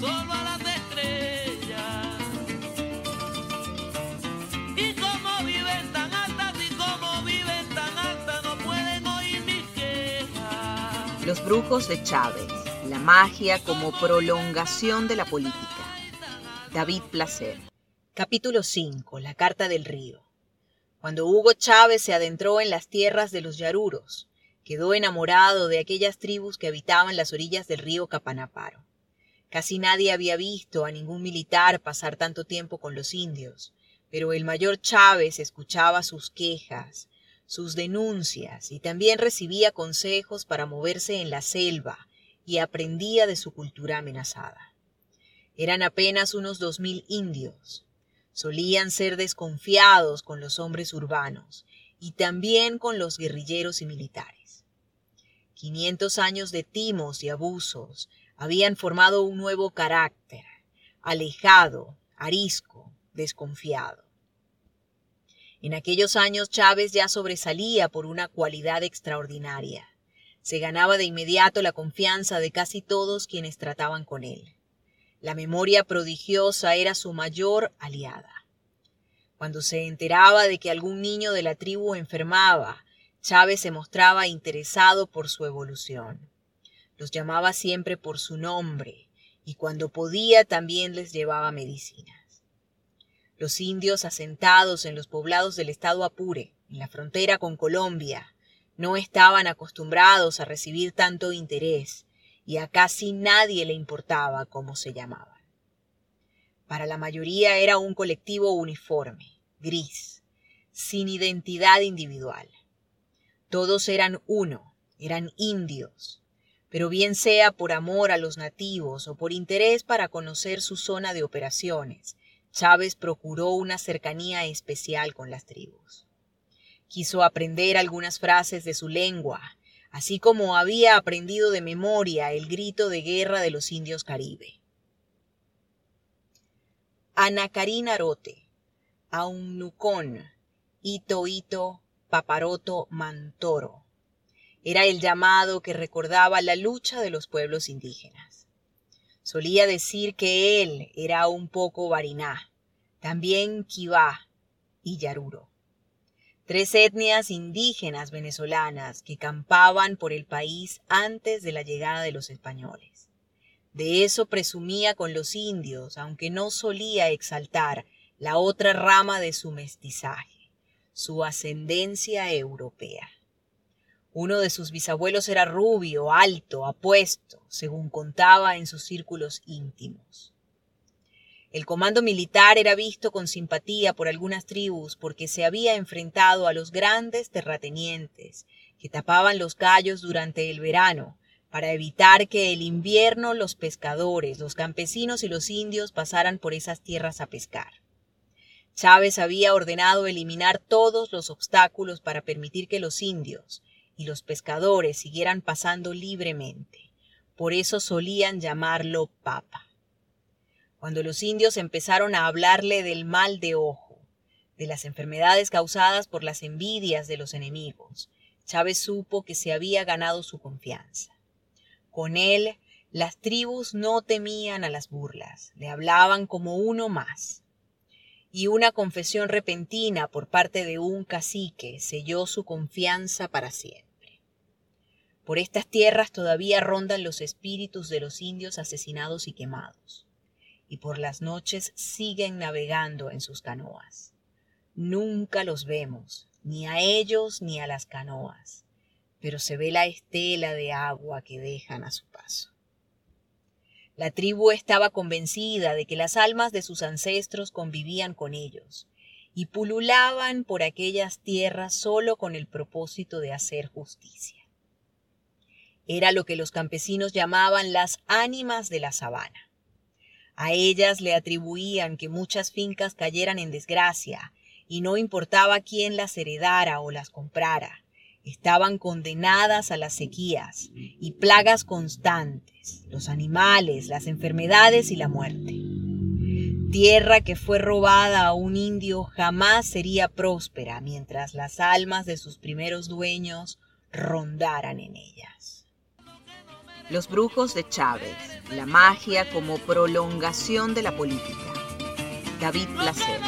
solo a las estrellas. Y como viven tan altas y como viven tan altas, no pueden oír mis quejas. Los brujos de Chávez, la magia como prolongación de la política. David Placer. Capítulo 5. La Carta del Río. Cuando Hugo Chávez se adentró en las tierras de los Yaruros, quedó enamorado de aquellas tribus que habitaban las orillas del río Capanaparo. Casi nadie había visto a ningún militar pasar tanto tiempo con los indios, pero el mayor Chávez escuchaba sus quejas, sus denuncias y también recibía consejos para moverse en la selva y aprendía de su cultura amenazada. Eran apenas unos dos mil indios. Solían ser desconfiados con los hombres urbanos y también con los guerrilleros y militares. Quinientos años de timos y abusos habían formado un nuevo carácter, alejado, arisco, desconfiado. En aquellos años Chávez ya sobresalía por una cualidad extraordinaria. Se ganaba de inmediato la confianza de casi todos quienes trataban con él. La memoria prodigiosa era su mayor aliada. Cuando se enteraba de que algún niño de la tribu enfermaba, Chávez se mostraba interesado por su evolución. Los llamaba siempre por su nombre y cuando podía también les llevaba medicina. Los indios asentados en los poblados del estado Apure, en la frontera con Colombia, no estaban acostumbrados a recibir tanto interés y a casi nadie le importaba cómo se llamaban. Para la mayoría era un colectivo uniforme, gris, sin identidad individual. Todos eran uno, eran indios, pero bien sea por amor a los nativos o por interés para conocer su zona de operaciones, Chávez procuró una cercanía especial con las tribus. Quiso aprender algunas frases de su lengua, así como había aprendido de memoria el grito de guerra de los indios caribe. Anacarín Arote, Aunnucón, Ito Ito, Paparoto Mantoro. Era el llamado que recordaba la lucha de los pueblos indígenas. Solía decir que él era un poco Bariná, también Kibá y Yaruro. Tres etnias indígenas venezolanas que campaban por el país antes de la llegada de los españoles. De eso presumía con los indios, aunque no solía exaltar la otra rama de su mestizaje, su ascendencia europea. Uno de sus bisabuelos era rubio, alto, apuesto, según contaba en sus círculos íntimos. El comando militar era visto con simpatía por algunas tribus porque se había enfrentado a los grandes terratenientes que tapaban los callos durante el verano para evitar que el invierno los pescadores, los campesinos y los indios pasaran por esas tierras a pescar. Chávez había ordenado eliminar todos los obstáculos para permitir que los indios, y los pescadores siguieran pasando libremente. Por eso solían llamarlo papa. Cuando los indios empezaron a hablarle del mal de ojo, de las enfermedades causadas por las envidias de los enemigos, Chávez supo que se había ganado su confianza. Con él, las tribus no temían a las burlas, le hablaban como uno más. Y una confesión repentina por parte de un cacique selló su confianza para siempre. Por estas tierras todavía rondan los espíritus de los indios asesinados y quemados, y por las noches siguen navegando en sus canoas. Nunca los vemos, ni a ellos ni a las canoas, pero se ve la estela de agua que dejan a su paso. La tribu estaba convencida de que las almas de sus ancestros convivían con ellos y pululaban por aquellas tierras solo con el propósito de hacer justicia. Era lo que los campesinos llamaban las ánimas de la sabana. A ellas le atribuían que muchas fincas cayeran en desgracia, y no importaba quién las heredara o las comprara, estaban condenadas a las sequías y plagas constantes, los animales, las enfermedades y la muerte. Tierra que fue robada a un indio jamás sería próspera mientras las almas de sus primeros dueños rondaran en ellas. Los brujos de Chávez, la magia como prolongación de la política. David Placer.